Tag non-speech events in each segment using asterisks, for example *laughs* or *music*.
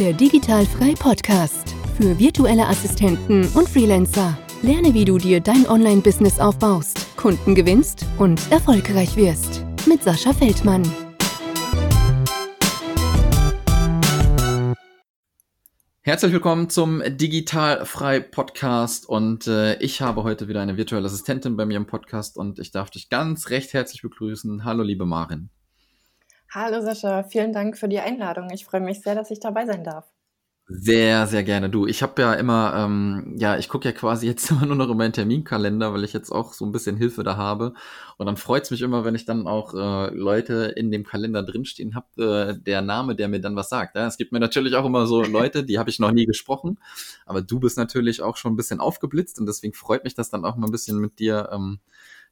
Der Digitalfrei Podcast für virtuelle Assistenten und Freelancer. Lerne, wie du dir dein Online-Business aufbaust, Kunden gewinnst und erfolgreich wirst. Mit Sascha Feldmann. Herzlich willkommen zum Digitalfrei Podcast und äh, ich habe heute wieder eine virtuelle Assistentin bei mir im Podcast und ich darf dich ganz recht herzlich begrüßen. Hallo liebe Marin. Hallo Sascha, vielen Dank für die Einladung. Ich freue mich sehr, dass ich dabei sein darf. Sehr, sehr gerne. Du, ich habe ja immer, ähm, ja, ich gucke ja quasi *laughs* jetzt immer nur noch in meinen Terminkalender, weil ich jetzt auch so ein bisschen Hilfe da habe. Und dann freut es mich immer, wenn ich dann auch äh, Leute in dem Kalender drinstehen habe, äh, der Name, der mir dann was sagt. Ja? Es gibt mir natürlich auch immer so *laughs* Leute, die habe ich noch nie gesprochen, aber du bist natürlich auch schon ein bisschen aufgeblitzt und deswegen freut mich das dann auch mal ein bisschen mit dir, ähm,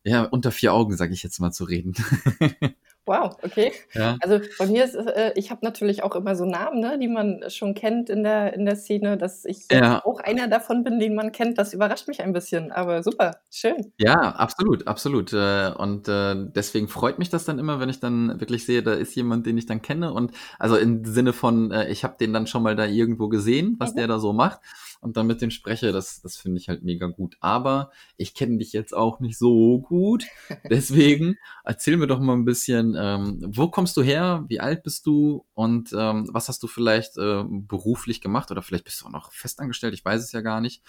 ja, unter vier Augen, sage ich jetzt mal, zu reden. *laughs* Wow, okay. Ja. Also bei mir ist, äh, ich habe natürlich auch immer so Namen, ne, die man schon kennt in der, in der Szene, dass ich ja. auch einer davon bin, den man kennt. Das überrascht mich ein bisschen, aber super, schön. Ja, absolut, absolut. Äh, und äh, deswegen freut mich das dann immer, wenn ich dann wirklich sehe, da ist jemand, den ich dann kenne. Und also im Sinne von, äh, ich habe den dann schon mal da irgendwo gesehen, was mhm. der da so macht und dann mit dem spreche, das, das finde ich halt mega gut. Aber ich kenne dich jetzt auch nicht so gut. *laughs* Deswegen erzähl mir doch mal ein bisschen, ähm, wo kommst du her, wie alt bist du und ähm, was hast du vielleicht äh, beruflich gemacht oder vielleicht bist du auch noch festangestellt, ich weiß es ja gar nicht.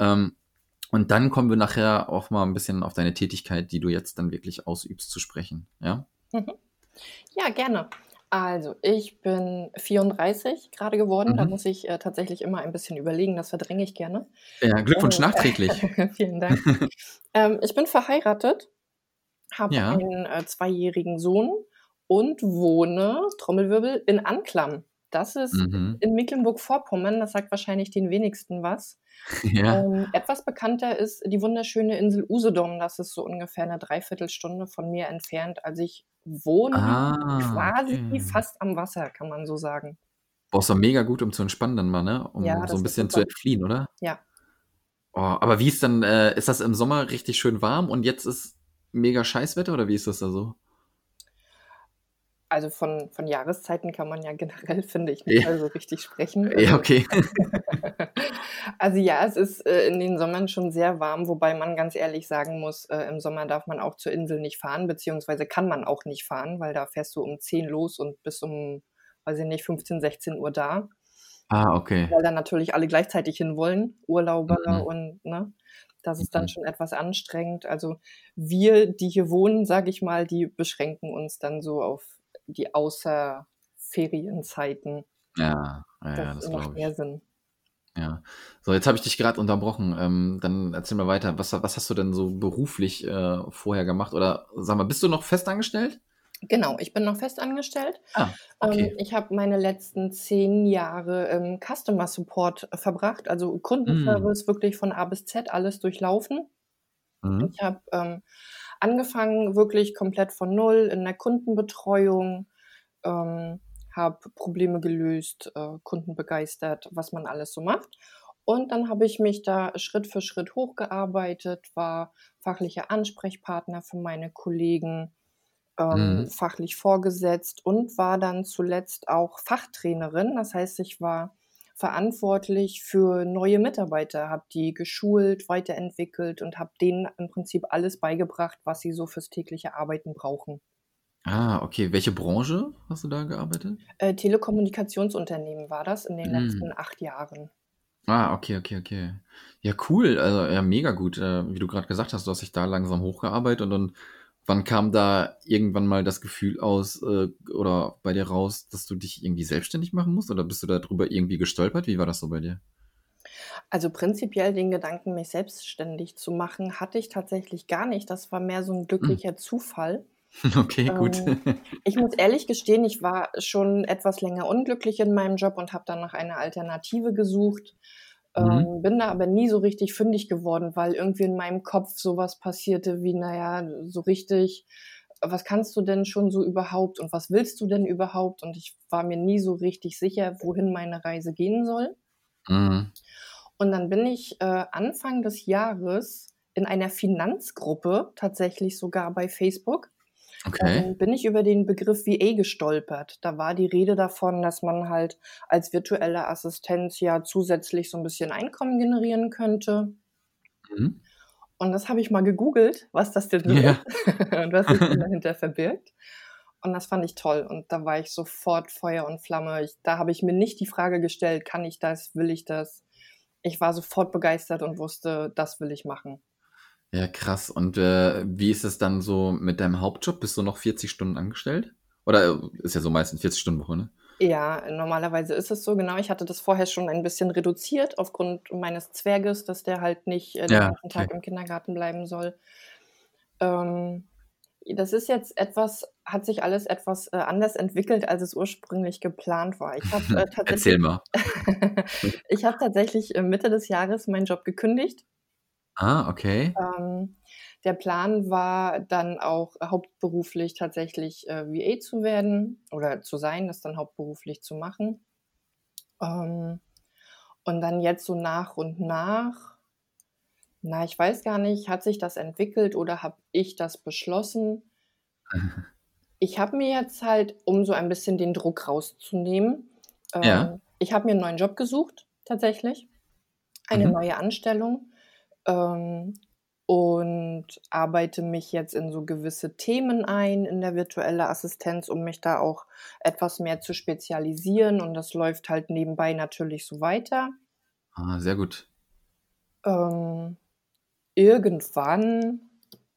Ähm, und dann kommen wir nachher auch mal ein bisschen auf deine Tätigkeit, die du jetzt dann wirklich ausübst, zu sprechen. Ja? Mhm. Ja, gerne. Also, ich bin 34 gerade geworden. Da mhm. muss ich, äh, tatsächlich immer ein bisschen überlegen, das verdränge ich gerne. Ja, Glückwunsch Äh, nachträglich. *laughs* vielen Dank. *laughs* Ähm, ich bin verheiratet, habe Ja. einen, äh, zweijährigen Sohn und wohne, Trommelwirbel, in Anklam. Das ist Mhm. in Mecklenburg-Vorpommern, das sagt wahrscheinlich den wenigsten was. *laughs* Ja. Ähm, etwas bekannter ist die wunderschöne Insel Usedom. Das ist so ungefähr eine Dreiviertelstunde von mir entfernt. Also ich wohne Ah, quasi okay. fast am Wasser, kann man so sagen. Boah, ist doch mega gut, um zu entspannen dann mal, ne? Ja, Um so das ein bisschen zu entfliehen, oder? Ja. Oh, aber wie ist dann, äh, ist das im Sommer richtig schön warm und jetzt ist mega Scheißwetter oder wie ist das da so? Also von, von Jahreszeiten kann man ja *laughs* generell, finde ich, nicht Ja. so richtig sprechen. Ja, Also, okay. *laughs* also ja, es ist äh, in den Sommern schon sehr warm, wobei man ganz ehrlich sagen muss, äh, im Sommer darf man auch zur Insel nicht fahren, beziehungsweise kann man auch nicht fahren, weil da fährst du um 10 los und bis um, weiß ich nicht, 15, 16 Uhr da, Ah, okay. weil dann natürlich alle gleichzeitig hin wollen, Urlauber Mhm. und ne, das ist dann Mhm. schon etwas anstrengend. Also wir, die hier wohnen, sage ich mal, die beschränken uns dann so auf die Außerferienzeiten. Ja, ja, ja, Das das macht mehr. Sinn. Ja. So, jetzt habe ich dich gerade unterbrochen. Ähm, dann erzähl mal weiter. Was, was hast du denn so beruflich äh, vorher gemacht? Oder sag mal, bist du noch festangestellt? Genau, ich bin noch festangestellt. Ah, Ähm, okay. ich habe meine letzten zehn Jahre im Customer Support verbracht, also. Kundenservice wirklich von A bis Z alles durchlaufen. Mhm. Ich habe ähm, angefangen wirklich komplett von Null in der Kundenbetreuung, ähm, habe Probleme gelöst, äh, Kunden begeistert, was man alles so macht. Und dann habe ich mich da Schritt für Schritt hochgearbeitet, war fachlicher Ansprechpartner für meine Kollegen, ähm, Mhm. fachlich vorgesetzt und war dann zuletzt auch Fachtrainerin. Das heißt, ich war verantwortlich für neue Mitarbeiter, habe die geschult, weiterentwickelt und habe denen im Prinzip alles beigebracht, was sie so fürs tägliche Arbeiten brauchen. Ah, okay. Welche Branche hast du da gearbeitet? Äh, Telekommunikationsunternehmen war das in den Mhm. letzten acht Jahren. Ah, okay, okay, okay. Ja, cool. Also, ja, mega gut. Äh, wie du gerade gesagt hast, du hast dich da langsam hochgearbeitet und dann, wann kam da irgendwann mal das Gefühl aus äh, oder bei dir raus, dass du dich irgendwie selbstständig machen musst? Oder bist du darüber irgendwie gestolpert? Wie war das so bei dir? Also prinzipiell den Gedanken, mich selbstständig zu machen, hatte ich tatsächlich gar nicht. Das war mehr so ein Hm. glücklicher Zufall. *laughs* Okay, gut. Ähm, ich muss ehrlich gestehen, ich war schon etwas länger unglücklich in meinem Job und habe dann nach einer Alternative gesucht. Mhm. Ähm, bin da aber nie so richtig fündig geworden, weil irgendwie in meinem Kopf sowas passierte wie, naja, so richtig, was kannst du denn schon so überhaupt und was willst du denn überhaupt? Und ich war mir nie so richtig sicher, wohin meine Reise gehen soll. Mhm. Und dann bin ich äh, Anfang des Jahres in einer Finanzgruppe, tatsächlich sogar bei Facebook, Okay. ähm, bin ich über den Begriff VA gestolpert. Da war die Rede davon, dass man halt als virtuelle Assistenz ja zusätzlich so ein bisschen Einkommen generieren könnte. Mhm. Und das habe ich mal gegoogelt, was das denn so Ja. ist *laughs* und was sich *laughs* dahinter verbirgt. Und das fand ich toll. Und da war ich sofort Feuer und Flamme. Ich, da habe ich mir nicht die Frage gestellt, kann ich das, will ich das? Ich war sofort begeistert und wusste, das will ich machen. Ja, krass. Und äh, wie ist es dann so mit deinem Hauptjob? Bist du noch 40 Stunden angestellt? Oder äh, ist ja so meistens 40 Stunden Woche, ne? Ja, normalerweise ist es so, genau. Ich hatte das vorher schon ein bisschen reduziert aufgrund meines Zwerges, dass der halt nicht äh, den Ja, ganzen Tag okay. im Kindergarten bleiben soll. Ähm, das ist jetzt etwas, hat sich alles etwas äh, anders entwickelt, als es ursprünglich geplant war. Ich habe äh, *laughs* Erzähl tatsächlich, mal. *laughs* ich habe tatsächlich äh, Mitte des Jahres meinen Job gekündigt. Ah, okay. Ähm, der Plan war dann auch hauptberuflich tatsächlich äh, VA zu werden oder zu sein, das dann hauptberuflich zu machen. Ähm, und dann jetzt so nach und nach, na, ich weiß gar nicht, hat sich das entwickelt oder habe ich das beschlossen? *laughs* Ich habe mir jetzt halt, um so ein bisschen den Druck rauszunehmen, Ja. ähm, ich habe mir einen neuen Job gesucht, tatsächlich. Eine Mhm. neue Anstellung. Ähm, und arbeite mich jetzt in so gewisse Themen ein in der virtuelle Assistenz, um mich da auch etwas mehr zu spezialisieren. Und das läuft halt nebenbei natürlich so weiter. Ah, sehr gut. Ähm, irgendwann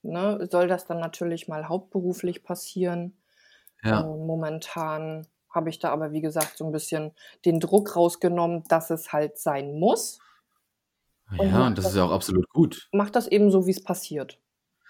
ne, soll das dann natürlich mal hauptberuflich passieren. Ja. Äh, momentan habe ich da aber, wie gesagt, so ein bisschen den Druck rausgenommen, dass es halt sein muss. Und Ja, und das ist das, ja auch absolut gut. mach das eben so, wie es passiert.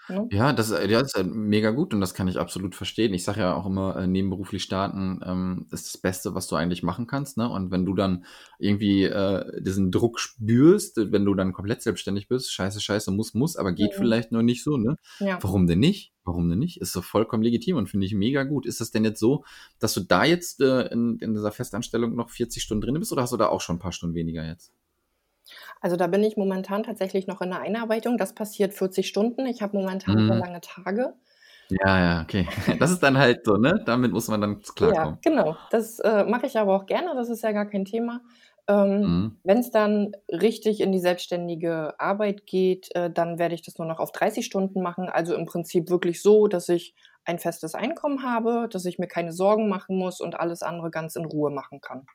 Ne? Ja, das, äh, ja, das ist mega gut und das kann ich absolut verstehen. Ich sage ja auch immer, äh, nebenberuflich starten ähm, ist das Beste, was du eigentlich machen kannst. Ne? Und wenn du dann irgendwie äh, diesen Druck spürst, äh, wenn du dann komplett selbstständig bist, scheiße, scheiße, muss, muss, aber geht Mhm. vielleicht noch nicht so, ne? Ja. Warum denn nicht? Warum denn nicht? Ist doch vollkommen legitim und finde ich mega gut. Ist das denn jetzt so, dass du da jetzt äh, in, in dieser Festanstellung noch 40 Stunden drin bist oder hast du da auch schon ein paar Stunden weniger jetzt? Also da bin ich momentan tatsächlich noch in der Einarbeitung. Das passiert 40 Stunden. Ich habe momentan sehr Mhm. lange Tage. Ja, ja, okay. *laughs* Das ist dann halt so, ne? Damit muss man dann Ja, klarkommen. genau. Das äh, mache ich aber auch gerne. Das ist ja gar kein Thema. Ähm, Mhm. Wenn es dann richtig in die selbstständige Arbeit geht, äh, dann werde ich das nur noch auf 30 Stunden machen. Also im Prinzip wirklich so, dass ich ein festes Einkommen habe, dass ich mir keine Sorgen machen muss und alles andere ganz in Ruhe machen kann.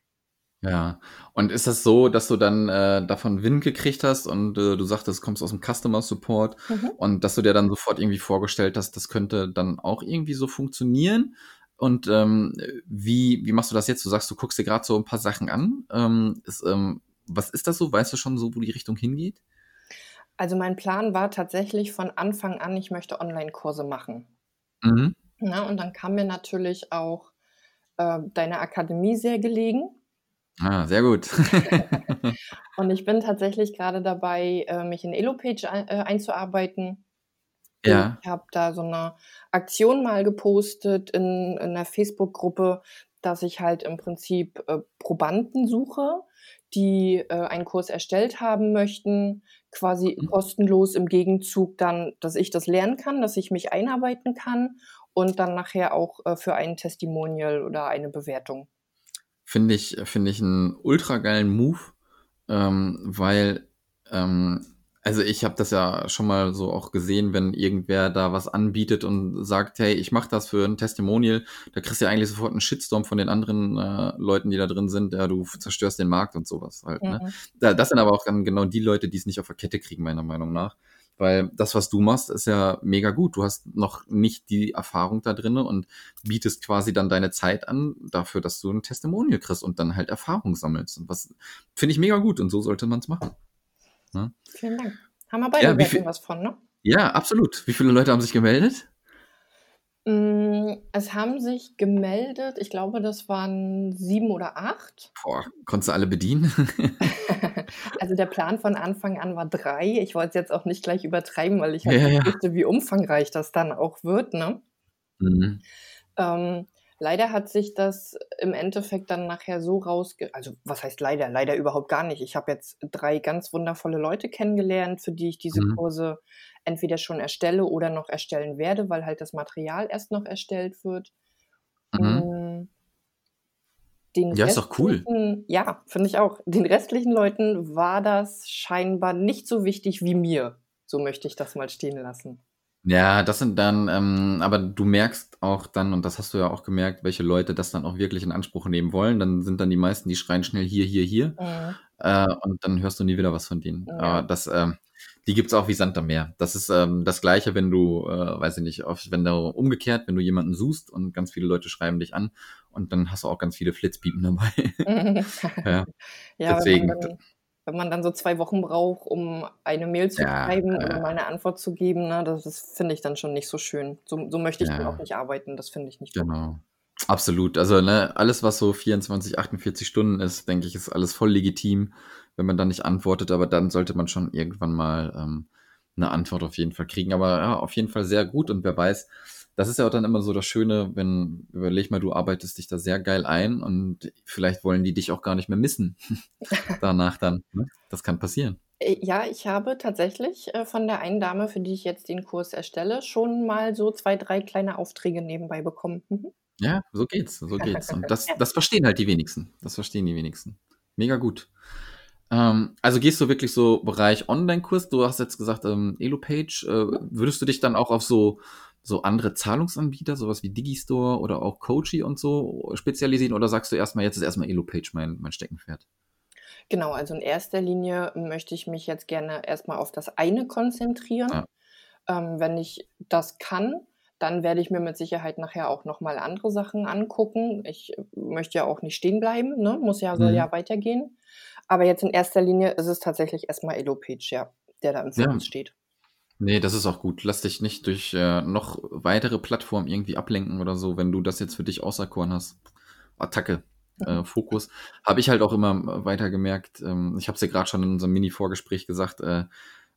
Ja, und ist das so, dass du dann äh, davon Wind gekriegt hast und äh, du sagtest, du kommst aus dem Customer Support Mhm. und dass du dir dann sofort irgendwie vorgestellt hast, das könnte dann auch irgendwie so funktionieren? Und ähm, wie, wie machst du das jetzt? Du sagst, du guckst dir gerade so ein paar Sachen an. Ähm, ist, ähm, was ist das so? Weißt du schon so, wo die Richtung hingeht? Also mein Plan war tatsächlich von Anfang an, ich möchte Online-Kurse machen. Mhm. Na, und dann kam mir natürlich auch äh, deine Akademie sehr gelegen. Ah, sehr gut. *laughs* Und ich bin tatsächlich gerade dabei, äh, mich in Elopage äh, einzuarbeiten. ja. Ich habe da so eine Aktion mal gepostet in, in einer Facebook-Gruppe, dass ich halt im Prinzip äh, Probanden suche, die äh, einen Kurs erstellt haben möchten, quasi Mhm. kostenlos im Gegenzug dann, dass ich das lernen kann, dass ich mich einarbeiten kann und dann nachher auch äh, für ein Testimonial oder eine Bewertung. Finde ich, finde ich einen ultra geilen Move, ähm, weil, ähm, also ich habe das ja schon mal so auch gesehen, wenn irgendwer da was anbietet und sagt, hey, ich mache das für ein Testimonial, da kriegst du ja eigentlich sofort einen Shitstorm von den anderen äh, Leuten, die da drin sind, ja, du zerstörst den Markt und sowas halt. Ne? Da, das sind aber auch dann genau die Leute, die es nicht auf der Kette kriegen, meiner Meinung nach. Weil das, was du machst, ist ja mega gut. Du hast noch nicht die Erfahrung da drinne und bietest quasi dann deine Zeit an dafür, dass du ein Testimonial kriegst und dann halt Erfahrung sammelst. Und was finde ich mega gut und so sollte man es machen. Ne? Vielen Dank. Haben wir beide ja, viel- was von, ne? Ja, absolut. Wie viele Leute haben sich gemeldet? Mm, Es haben sich gemeldet, ich glaube, das waren sieben oder acht. Boah, konntest du alle bedienen? *laughs* Also der Plan von Anfang an war drei. Ich wollte es jetzt auch nicht gleich übertreiben, weil ich halt Ja, nicht ja. wusste, wie umfangreich das dann auch wird. Ne? mhm. Ähm, Leider hat sich das im Endeffekt dann nachher so rausge... Also was heißt leider? Leider überhaupt gar nicht. Ich habe jetzt drei ganz wundervolle Leute kennengelernt, für die ich diese Mhm. Kurse entweder schon erstelle oder noch erstellen werde, weil halt das Material erst noch erstellt wird. Mhm. Mm, Den Ja, ist doch cool. ja, finde ich auch. Den restlichen Leuten war das scheinbar nicht so wichtig wie mir. So möchte ich das mal stehen lassen. Ja, das sind dann, ähm, aber du merkst auch dann, und das hast du ja auch gemerkt, welche Leute das dann auch wirklich in Anspruch nehmen wollen. Dann sind dann die meisten, die schreien schnell hier, hier, hier. Mhm. Äh, und dann hörst du nie wieder was von denen. Ja. Aber das, ähm, die gibt's auch wie Sand am Meer. Das ist ähm, das Gleiche, wenn du, äh, weiß ich nicht, oft, wenn du umgekehrt, wenn du jemanden suchst und ganz viele Leute schreiben dich an und dann hast du auch ganz viele Flitzpiepen dabei. *laughs* *laughs* ja, Ja, deswegen. wenn man, dann, wenn man dann so zwei Wochen braucht, um eine Mail zu Ja, schreiben äh, oder mal eine Antwort zu geben, ne, das, das finde ich dann schon nicht so schön. So, so möchte ich dann Ja. auch nicht arbeiten. Das finde ich nicht gut. Genau. Absolut. Also, ne, alles, was so 24, 48 Stunden ist, denke ich, ist alles voll legitim, wenn man dann nicht antwortet, aber dann sollte man schon irgendwann mal ähm, eine Antwort auf jeden Fall kriegen. Aber ja, auf jeden Fall sehr gut und wer weiß, das ist ja auch dann immer so das Schöne, wenn, überleg mal, du arbeitest dich da sehr geil ein und vielleicht wollen die dich auch gar nicht mehr missen *laughs* danach dann. Ne? Das kann passieren. Äh, Ja, ich habe tatsächlich äh, von der einen Dame, für die ich jetzt den Kurs erstelle, schon mal so zwei, drei kleine Aufträge nebenbei bekommen. Mhm. Ja, so geht's, so geht's. Und das, *laughs* das verstehen halt die wenigsten. Das verstehen die wenigsten. Mega gut. Ähm, also gehst du wirklich so Bereich Online-Kurs? Du hast jetzt gesagt, ähm, Elopage. Äh, würdest du dich dann auch auf so, so andere Zahlungsanbieter, sowas wie Digistore oder auch Coachy und so spezialisieren? Oder sagst du erstmal, jetzt ist erstmal Elopage mein, mein Steckenpferd? Genau, also in erster Linie möchte ich mich jetzt gerne erstmal auf das eine konzentrieren. Ja. Ähm, wenn ich das kann, dann werde ich mir mit Sicherheit nachher auch nochmal andere Sachen angucken. Ich möchte ja auch nicht stehen bleiben, ne? muss ja, soll Mhm. ja weitergehen. Aber jetzt in erster Linie ist es tatsächlich erstmal Elopage, ja, der da im Ja. Fokus steht. Nee, das ist auch gut. Lass dich nicht durch äh, noch weitere Plattformen irgendwie ablenken oder so, wenn du das jetzt für dich auserkoren hast. Attacke, äh, Fokus. Habe ich halt auch immer weiter gemerkt. Ähm, ich habe es ja gerade schon in unserem Mini-Vorgespräch gesagt. Äh,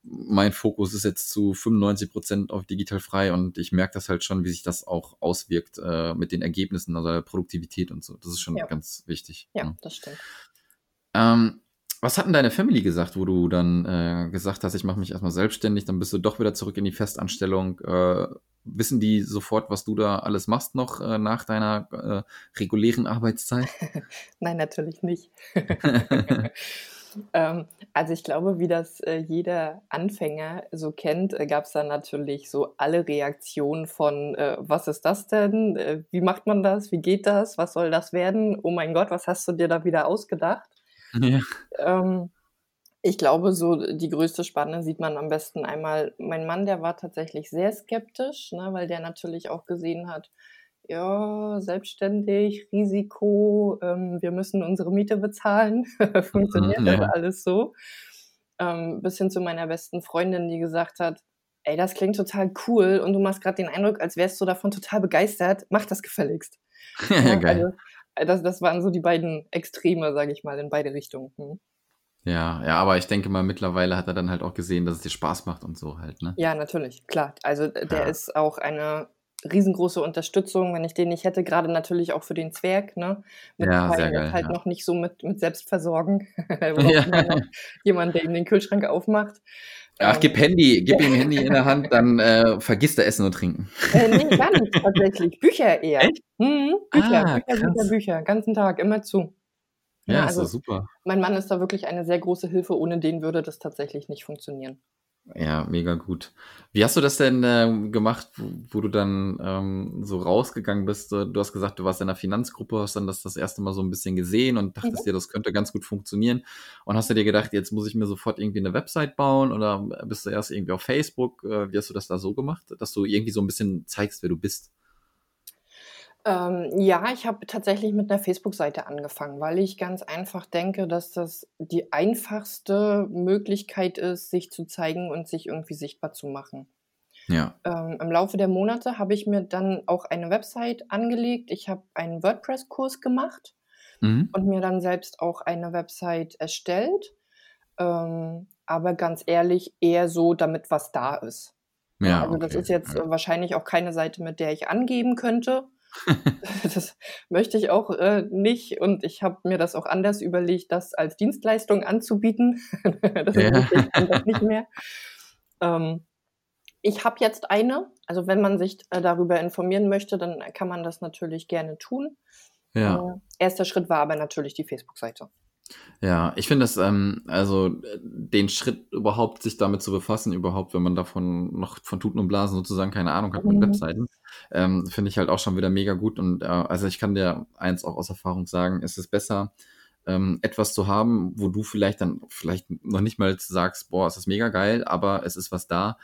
mein Fokus ist jetzt zu 95 Prozent auf digital frei und ich merke das halt schon, wie sich das auch auswirkt äh, mit den Ergebnissen, also der Produktivität und so. Das ist schon Ja. ganz wichtig. Ja, ne? das stimmt. Ähm, was hat denn deine Family gesagt, wo du dann äh, gesagt hast, ich mache mich erstmal selbstständig, dann bist du doch wieder zurück in die Festanstellung? Äh, wissen die sofort, was du da alles machst noch äh, nach deiner äh, regulären Arbeitszeit? *laughs* Nein, natürlich nicht. *laughs* *laughs* ähm, also ich glaube, wie das äh, jeder Anfänger so kennt, äh, gab es da natürlich so alle Reaktionen von, was ist das denn? Wie macht man das? Wie geht das? Was soll das werden? Oh mein Gott, was hast du dir da wieder ausgedacht? Ja. Ähm, ich glaube, so die größte Spanne sieht man am besten einmal. Mein Mann, der war tatsächlich sehr skeptisch, ne, weil der natürlich auch gesehen hat, ja, selbstständig, Risiko, ähm, wir müssen unsere Miete bezahlen. *laughs* Funktioniert Mhm, das ja. alles so? Ähm, bis hin zu meiner besten Freundin, die gesagt hat, ey, das klingt total cool und du machst gerade den Eindruck, als wärst du davon total begeistert. Mach das gefälligst. *laughs* ja, Ja, geil. also, das, das waren so die beiden Extreme, sage ich mal, in beide Richtungen. Hm. Ja, ja, aber ich denke mal, mittlerweile hat er dann halt auch gesehen, dass es dir Spaß macht und so halt, ne? Ja, natürlich, klar. Also äh, der Ja. ist auch eine riesengroße Unterstützung, wenn ich den nicht hätte, gerade natürlich auch für den Zwerg, ne? Ja, sehr geil, halt ja. noch nicht so mit, mit Selbstversorgen. *laughs* Er braucht *laughs* Ja. jemand, der ihm den Kühlschrank aufmacht. Ach, Ähm, gib Handy, gib ihm Handy in *laughs* der Hand, dann äh, vergisst er Essen und Trinken. Äh, nee, gar nicht tatsächlich. Bücher eher. Mhm, Bücher, Ah, Bücher, Bücher. Bücher. Ganzen Tag, immer zu. Ja, Ja, ist also super. mein Mann ist da wirklich eine sehr große Hilfe. Ohne den würde das tatsächlich nicht funktionieren. Ja, mega gut. Wie hast du das denn ähm, gemacht, wo, wo du dann ähm, so rausgegangen bist? Du hast gesagt, du warst in einer Finanzgruppe, hast dann das das erste Mal so ein bisschen gesehen und dachtest Mhm. dir, das könnte ganz gut funktionieren. Und hast du dir gedacht, jetzt muss ich mir sofort irgendwie eine Website bauen oder bist du erst irgendwie auf Facebook? Äh, wie hast du das da so gemacht, dass du irgendwie so ein bisschen zeigst, wer du bist? Ähm, ja, ich habe tatsächlich mit einer Facebook-Seite angefangen, weil ich ganz einfach denke, dass das die einfachste Möglichkeit ist, sich zu zeigen und sich irgendwie sichtbar zu machen. Ja. Ähm, Im Laufe der Monate habe ich mir dann auch eine Website angelegt. Ich habe einen WordPress-Kurs gemacht Mhm. und mir dann selbst auch eine Website erstellt. Ähm, aber ganz ehrlich, eher so, damit was da ist. Ja, also das okay. ist jetzt Ja. äh, wahrscheinlich auch keine Seite, mit der ich angeben könnte. *laughs* das möchte ich auch äh, nicht und ich habe mir das auch anders überlegt, das als Dienstleistung anzubieten. *laughs* das ja. ich das nicht mehr. Ähm, ich habe jetzt eine, also wenn man sich äh, darüber informieren möchte, dann kann man das natürlich gerne tun. Ja. Äh, erster Schritt war aber natürlich die Facebook-Seite. Ja, ich finde das, ähm, also den Schritt überhaupt, sich damit zu befassen, überhaupt, wenn man davon noch von Tuten und Blasen sozusagen keine Ahnung hat mit mhm. Webseiten, ähm, finde ich halt auch schon wieder mega gut. Und äh, also ich kann dir eins auch aus Erfahrung sagen, es ist besser, ähm, etwas zu haben, wo du vielleicht dann vielleicht noch nicht mal sagst, boah, es ist mega geil, aber es ist was da,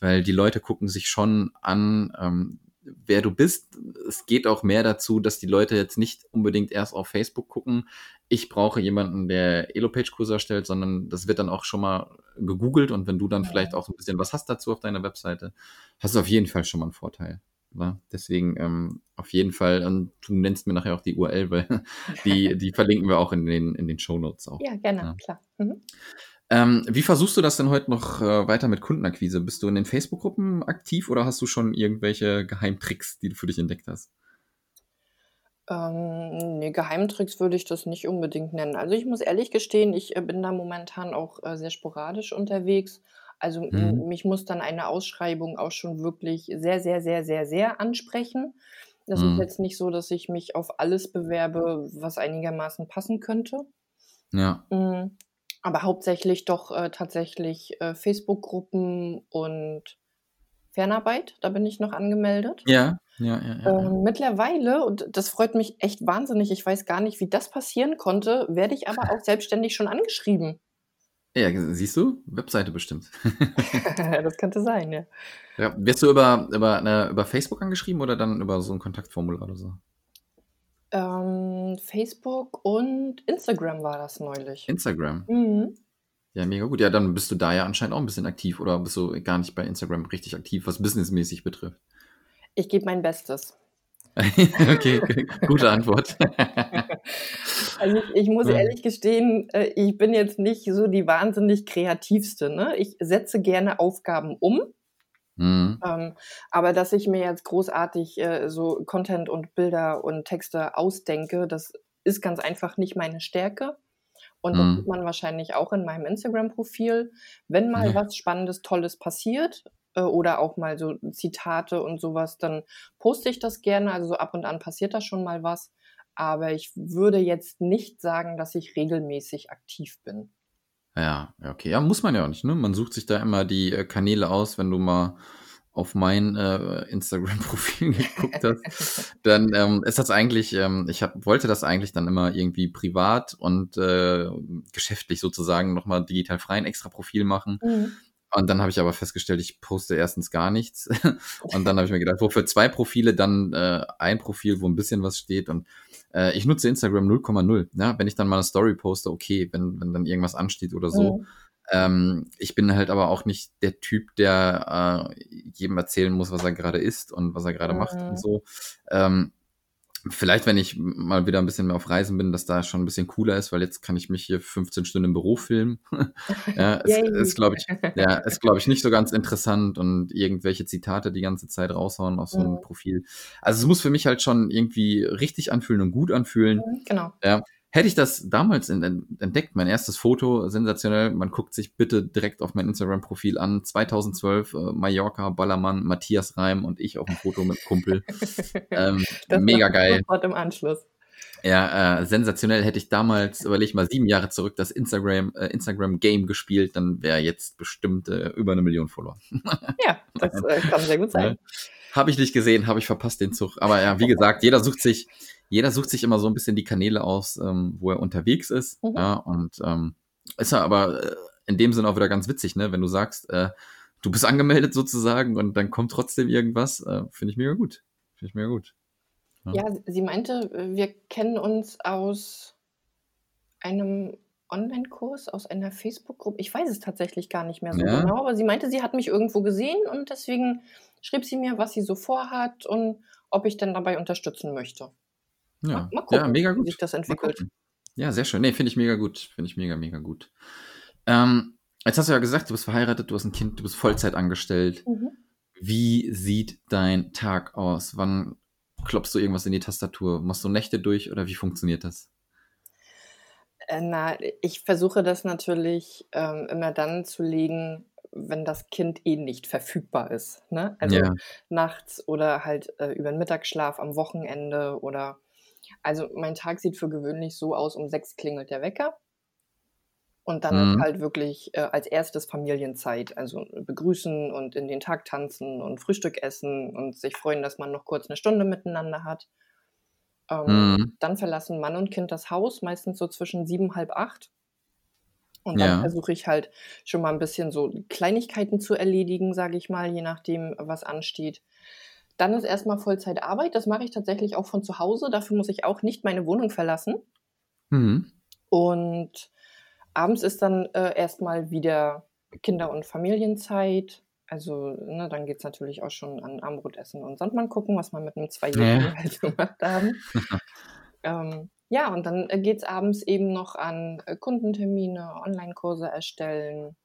weil die Leute gucken sich schon an, ähm, wer du bist. Es geht auch mehr dazu, dass die Leute jetzt nicht unbedingt erst auf Facebook gucken, ich brauche jemanden, der Elo-Page-Kurse erstellt, sondern das wird dann auch schon mal gegoogelt und wenn du dann vielleicht auch ein bisschen was hast dazu auf deiner Webseite, hast du auf jeden Fall schon mal einen Vorteil. Wa? Deswegen ähm, auf jeden Fall, und du nennst mir nachher auch die URL, weil *laughs* die, *laughs* die verlinken wir auch in den, in den Show Notes auch. Ja, gerne, ja. klar. Mhm. Ähm, wie versuchst du das denn heute noch äh, weiter mit Kundenakquise? Bist du in den Facebook-Gruppen aktiv oder hast du schon irgendwelche Geheimtricks, die du für dich entdeckt hast? Ähm, ne, Geheimtricks würde ich das nicht unbedingt nennen. Also, ich muss ehrlich gestehen, ich, äh, bin da momentan auch, äh, sehr sporadisch unterwegs. Also, Mhm. mich muss dann eine Ausschreibung auch schon wirklich sehr, sehr, sehr, sehr, sehr ansprechen. Das ist jetzt nicht so, dass ich mich auf alles bewerbe, was einigermaßen passen könnte. Ja. Hm, aber hauptsächlich doch, äh, tatsächlich, äh, Facebook-Gruppen und Fernarbeit, da bin ich noch angemeldet. Ja. Ja, ja, ja, Ähm, mittlerweile, und das freut mich echt wahnsinnig, ich weiß gar nicht, wie das passieren konnte, werde ich aber auch *laughs* selbstständig schon angeschrieben. Ja, siehst du? Webseite bestimmt. *laughs* *laughs* Das könnte sein, ja. Ja, wirst du über, über, ne, über Facebook angeschrieben oder dann über so ein Kontaktformular oder so? Ähm, Facebook und Instagram war das neulich. Instagram? Mhm. Ja, mega gut. Ja, dann bist du da ja anscheinend auch ein bisschen aktiv oder bist du gar nicht bei Instagram richtig aktiv, was businessmäßig betrifft? Ich gebe mein Bestes. *laughs* okay, gute Antwort. *laughs* also ich, ich muss ehrlich gestehen, äh, ich bin jetzt nicht so die wahnsinnig kreativste. Ne? Ich setze gerne Aufgaben um. Mhm. Ähm, aber dass ich mir jetzt großartig äh, so Content und Bilder und Texte ausdenke, das ist ganz einfach nicht meine Stärke. Und das mhm. sieht man wahrscheinlich auch in meinem Instagram-Profil. Wenn mal mhm. was Spannendes, Tolles passiert, äh, oder auch mal so Zitate und sowas, dann poste ich das gerne. Also so ab und an passiert da schon mal was. Aber ich würde jetzt nicht sagen, dass ich regelmäßig aktiv bin. Ja, okay. Ja, muss man ja auch nicht, ne? Man sucht sich da immer die äh, Kanäle aus, wenn du mal auf mein äh, Instagram-Profil *laughs* geguckt hast, *laughs* dann ähm, ist das eigentlich, ähm, ich hab, wollte das eigentlich dann immer irgendwie privat und äh, geschäftlich sozusagen nochmal digital frei ein extra Profil machen. Mhm. Und dann habe ich aber festgestellt, ich poste erstens gar nichts. *laughs* und dann habe ich mir gedacht, wofür zwei Profile, dann äh, ein Profil, wo ein bisschen was steht. Und äh, ich nutze Instagram 0,0. Ja? Wenn ich dann mal eine Story poste, okay, wenn, wenn dann irgendwas ansteht oder so. Mhm. Ähm, ich bin halt aber auch nicht der Typ, der äh, jedem erzählen muss, was er gerade isst und was er gerade mhm. macht und mhm. so. Ähm, Vielleicht, wenn ich mal wieder ein bisschen mehr auf Reisen bin, dass da schon ein bisschen cooler ist, weil jetzt kann ich mich hier 15 Stunden im Büro filmen. *laughs* ja, ist, ist glaube ich, ja, *laughs* ist, glaube ich, nicht so ganz interessant und irgendwelche Zitate die ganze Zeit raushauen auf so ein mhm. Profil. Also es muss für mich halt schon irgendwie richtig anfühlen und gut anfühlen. Mhm, genau. Ja. Hätte ich das damals entdeckt, mein erstes Foto, sensationell, man guckt sich bitte direkt auf mein Instagram-Profil an, 2012, äh, Mallorca, Ballermann, Matthias Reim und ich auf dem Foto mit Kumpel. *laughs* ähm, mega geil. Sofort im Anschluss. Ja, äh, sensationell hätte ich damals, überleg mal, sieben Jahre zurück das Instagram, äh, Instagram Game gespielt, dann wäre jetzt bestimmt äh, über eine Million Follower. *laughs* ja, das äh, kann sehr gut sein. Habe ich nicht gesehen, habe ich verpasst den Zug. Aber ja, wie gesagt, jeder sucht sich, jeder sucht sich immer so ein bisschen die Kanäle aus, ähm, wo er unterwegs ist. Mhm. Ja, und ähm, ist ja aber äh, in dem Sinne auch wieder ganz witzig, ne? Wenn du sagst, äh, du bist angemeldet sozusagen und dann kommt trotzdem irgendwas, äh, finde ich mega gut. Finde ich mega gut. Ja. ja, sie meinte, wir kennen uns aus einem Online-Kurs, aus einer Facebook-Gruppe. Ich weiß es tatsächlich gar nicht mehr so ja. genau, aber sie meinte, sie hat mich irgendwo gesehen und deswegen schrieb sie mir, was sie so vorhat und ob ich denn dabei unterstützen möchte. Ja, mal, gucken, ja mega gut. wie sich das entwickelt. Ja, sehr schön. Nee, finde ich mega gut. Finde ich mega, mega gut. Ähm, jetzt hast du ja gesagt, du bist verheiratet, du hast ein Kind, du bist Vollzeit angestellt. Mhm. Wie sieht dein Tag aus? Wann klopfst du irgendwas in die Tastatur? Machst du Nächte durch oder wie funktioniert das? Äh, na, ich versuche das natürlich ähm, immer dann zu legen, wenn das Kind eh nicht verfügbar ist. Ne? Also Ja. nachts oder halt äh, über den Mittagsschlaf am Wochenende oder also mein Tag sieht für gewöhnlich so aus, um sechs klingelt der Wecker und dann Mhm. halt wirklich äh, als erstes Familienzeit, also begrüßen und in den Tag tanzen und Frühstück essen und sich freuen, dass man noch kurz eine Stunde miteinander hat. Ähm, Mhm. dann verlassen Mann und Kind das Haus, meistens so zwischen sieben, halb acht. Und dann Ja. versuche ich halt schon mal ein bisschen so Kleinigkeiten zu erledigen, sage ich mal, je nachdem, was ansteht. Dann ist erstmal Vollzeitarbeit. Das mache ich tatsächlich auch von zu Hause. Dafür muss ich auch nicht meine Wohnung verlassen. Mhm. Und abends ist dann äh, erstmal wieder Kinder- und Familienzeit. Also, ne, dann geht es natürlich auch schon an Armbrotessen und Sandmann gucken, was wir mit einem Zweijährigen Ja. halt gemacht haben. *laughs* ähm, ja, und dann äh, geht es abends eben noch an äh, Kundentermine, Online-Kurse erstellen,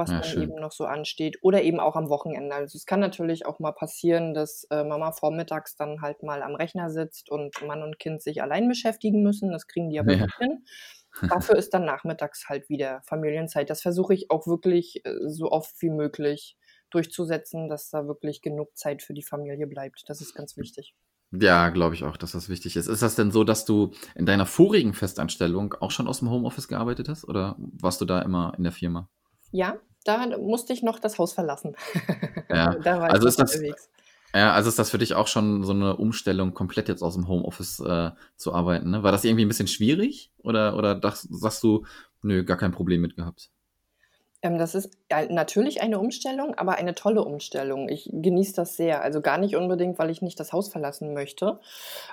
was Ja, dann eben noch so ansteht. Oder eben auch am Wochenende. Also es kann natürlich auch mal passieren, dass äh, Mama vormittags dann halt mal am Rechner sitzt und Mann und Kind sich allein beschäftigen müssen. Das kriegen die aber Ja. gut hin. Dafür ist dann nachmittags halt wieder Familienzeit. Das versuche ich auch wirklich äh, so oft wie möglich durchzusetzen, dass da wirklich genug Zeit für die Familie bleibt. Das ist ganz wichtig. Ja, glaube ich auch, dass das wichtig ist. Ist das denn so, dass du in deiner vorigen Festanstellung auch schon aus dem Homeoffice gearbeitet hast oder warst du da immer in der Firma? Ja, da musste ich noch das Haus verlassen. Ja, *laughs* da war also ich ist das, unterwegs. ja, also ist das für dich auch schon so eine Umstellung, komplett jetzt aus dem Homeoffice äh, zu arbeiten, ne? War das irgendwie ein bisschen schwierig oder, oder dach, sagst du, nö, gar kein Problem mit gehabt? Ähm, das ist natürlich eine Umstellung, aber eine tolle Umstellung. Ich genieße das sehr. Also gar nicht unbedingt, weil ich nicht das Haus verlassen möchte,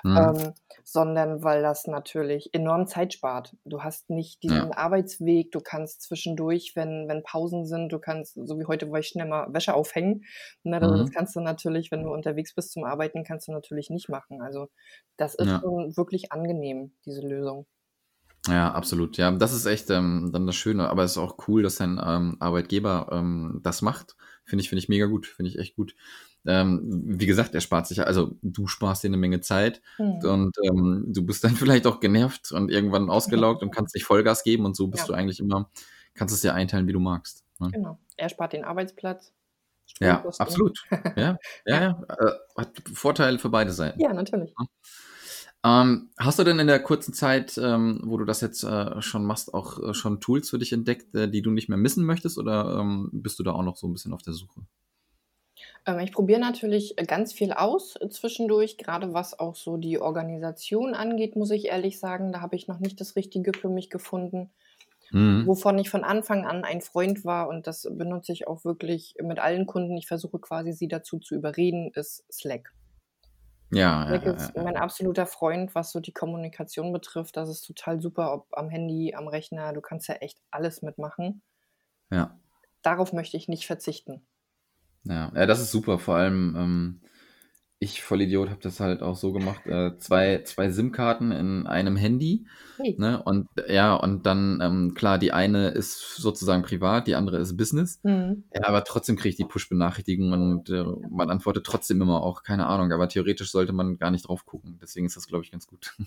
Mhm. ähm, sondern weil das natürlich enorm Zeit spart. Du hast nicht diesen Ja. Arbeitsweg, du kannst zwischendurch, wenn, wenn Pausen sind, du kannst, so wie heute, wollte ich schnell mal Wäsche aufhängen. Ne, das das Mhm. kannst du natürlich, wenn du unterwegs bist zum Arbeiten, kannst du natürlich nicht machen. Also das ist Ja. schon wirklich angenehm, diese Lösung. Ja, absolut. Ja, das ist echt ähm, dann das Schöne. Aber es ist auch cool, dass dein ähm, Arbeitgeber ähm, das macht. Finde ich, finde ich mega gut. Finde ich echt gut. Ähm, wie gesagt, er spart sich ja, also du sparst dir eine Menge Zeit Mhm. und ähm, du bist dann *laughs* vielleicht auch genervt und irgendwann ausgelaugt und kannst nicht Vollgas geben und so bist Ja. du eigentlich immer, kannst es dir einteilen, wie du magst. Ne? Genau. Er spart den Arbeitsplatz. Ja, absolut. Ja, *laughs* ja, ja. Äh, hat Vorteile für beide Seiten. Ja, natürlich. Ähm, hast du denn in der kurzen Zeit, ähm, wo du das jetzt äh, schon machst, auch äh, schon Tools für dich entdeckt, äh, die du nicht mehr missen möchtest oder ähm, bist du da auch noch so ein bisschen auf der Suche? Ähm, ich probiere natürlich ganz viel aus zwischendurch, gerade was auch so die Organisation angeht, muss ich ehrlich sagen. Da habe ich noch nicht das Richtige für mich gefunden. Mhm. Wovon ich von Anfang an ein Freund war und das benutze ich auch wirklich mit allen Kunden. Ich versuche quasi sie dazu zu überreden, ist Slack. Ja, ja, Slack ja, ist ja. mein absoluter Freund, was so die Kommunikation betrifft. Das ist total super, ob am Handy, am Rechner. Du kannst ja echt alles mitmachen. ja. Darauf möchte ich nicht verzichten. Ja, ja, das ist super. Vor allem, ähm, ich, Vollidiot, habe das halt auch so gemacht. Äh, zwei, zwei SIM-Karten in einem Handy. Hey. Ne? Und ja, und dann, ähm, klar, die eine ist sozusagen privat, die andere ist Business. Mhm. Ja, aber trotzdem kriege ich die Push-Benachrichtigungen und äh, man antwortet trotzdem immer auch, keine Ahnung, aber theoretisch sollte man gar nicht drauf gucken. Deswegen ist das, glaube ich, ganz gut. *laughs*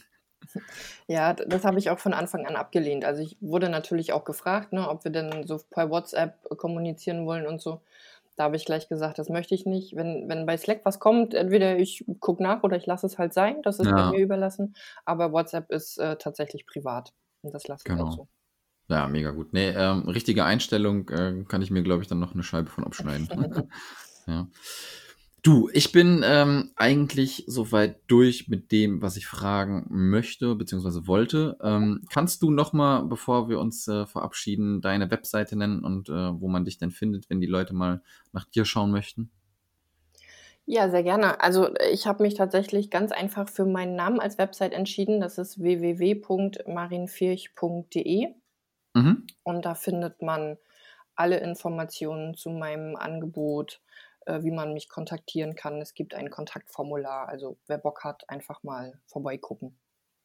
Ja, das habe ich auch von Anfang an abgelehnt. Also ich wurde natürlich auch gefragt, ne, ob wir denn so per WhatsApp äh, kommunizieren wollen und so. Da habe ich gleich gesagt, das möchte ich nicht. Wenn, wenn bei Slack was kommt, entweder ich gucke nach oder ich lasse es halt sein. Das ist Ja. mir überlassen. Aber WhatsApp ist äh, tatsächlich privat. Und das lasse ich Genau. auch so. Ja, mega gut. Nee, ähm, richtige Einstellung äh, kann ich mir, glaube ich, dann noch eine Scheibe von abschneiden. *laughs* *laughs* ja. Du, ich bin ähm, eigentlich soweit durch mit dem, was ich fragen möchte bzw. wollte. Ähm, kannst du noch mal, bevor wir uns äh, verabschieden, deine Webseite nennen und äh, wo man dich denn findet, wenn die Leute mal nach dir schauen möchten? Ja, sehr gerne. Also äh, ich habe mich tatsächlich ganz einfach für meinen Namen als Website entschieden. Das ist www.marinfirch.de. Mhm. Und da findet man alle Informationen zu meinem Angebot, wie man mich kontaktieren kann. Es gibt ein Kontaktformular. Also wer Bock hat, einfach mal vorbeigucken.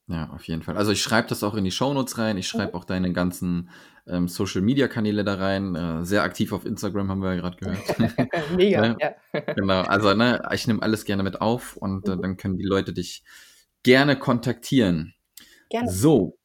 Ja, auf jeden Fall. Also ich schreibe das auch in die Shownotes rein. Ich schreibe mhm. auch deine ganzen ähm, Social-Media-Kanäle da rein. Äh, sehr aktiv auf Instagram, haben wir ja gerade gehört. *laughs* Mega, *laughs* ja. Genau, also ne, ich nehme alles gerne mit auf und äh, mhm. dann können die Leute dich gerne kontaktieren. Gerne. So.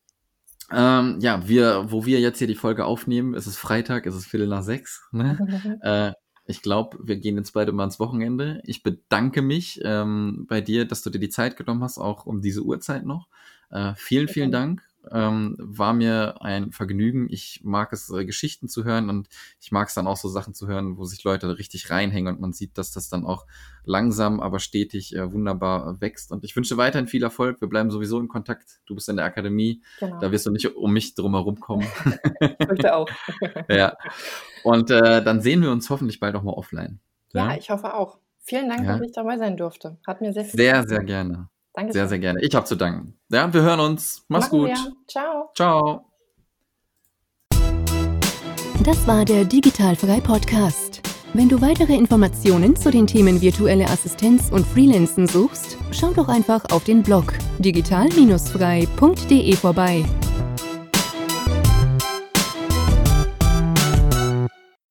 Ähm, ja, wir, wo wir jetzt hier die Folge aufnehmen, ist es Freitag, ist es Viertel nach sechs. Ne? *laughs* äh, ich glaube, wir gehen jetzt beide mal ins Wochenende. Ich bedanke mich ähm, bei dir, dass du dir die Zeit genommen hast, auch um diese Uhrzeit noch. Äh, vielen, vielen Dank. Ähm, war mir ein Vergnügen. Ich mag es, äh, Geschichten zu hören und ich mag es dann auch so Sachen zu hören, wo sich Leute richtig reinhängen und man sieht, dass das dann auch langsam, aber stetig äh, wunderbar wächst. Und ich wünsche weiterhin viel Erfolg. Wir bleiben sowieso in Kontakt. Du bist in der Akademie. Genau. Da wirst du nicht um mich drum herum kommen. *laughs* ich möchte auch. *laughs* ja. Und äh, dann sehen wir uns hoffentlich bald auch mal offline. Ja, ja ich hoffe auch. Vielen Dank, ja. dass ich dabei sein durfte. Hat mir sehr viel Sehr, sehr gerne. Danke. Sehr, sehr gerne. Ich habe zu danken. Ja, wir hören uns. Mach's Machen gut. Wir. Ciao. Ciao. Das war der Digitalfrei Podcast. Wenn du weitere Informationen zu den Themen virtuelle Assistenz und Freelancen suchst, schau doch einfach auf den Blog digital-frei.de vorbei.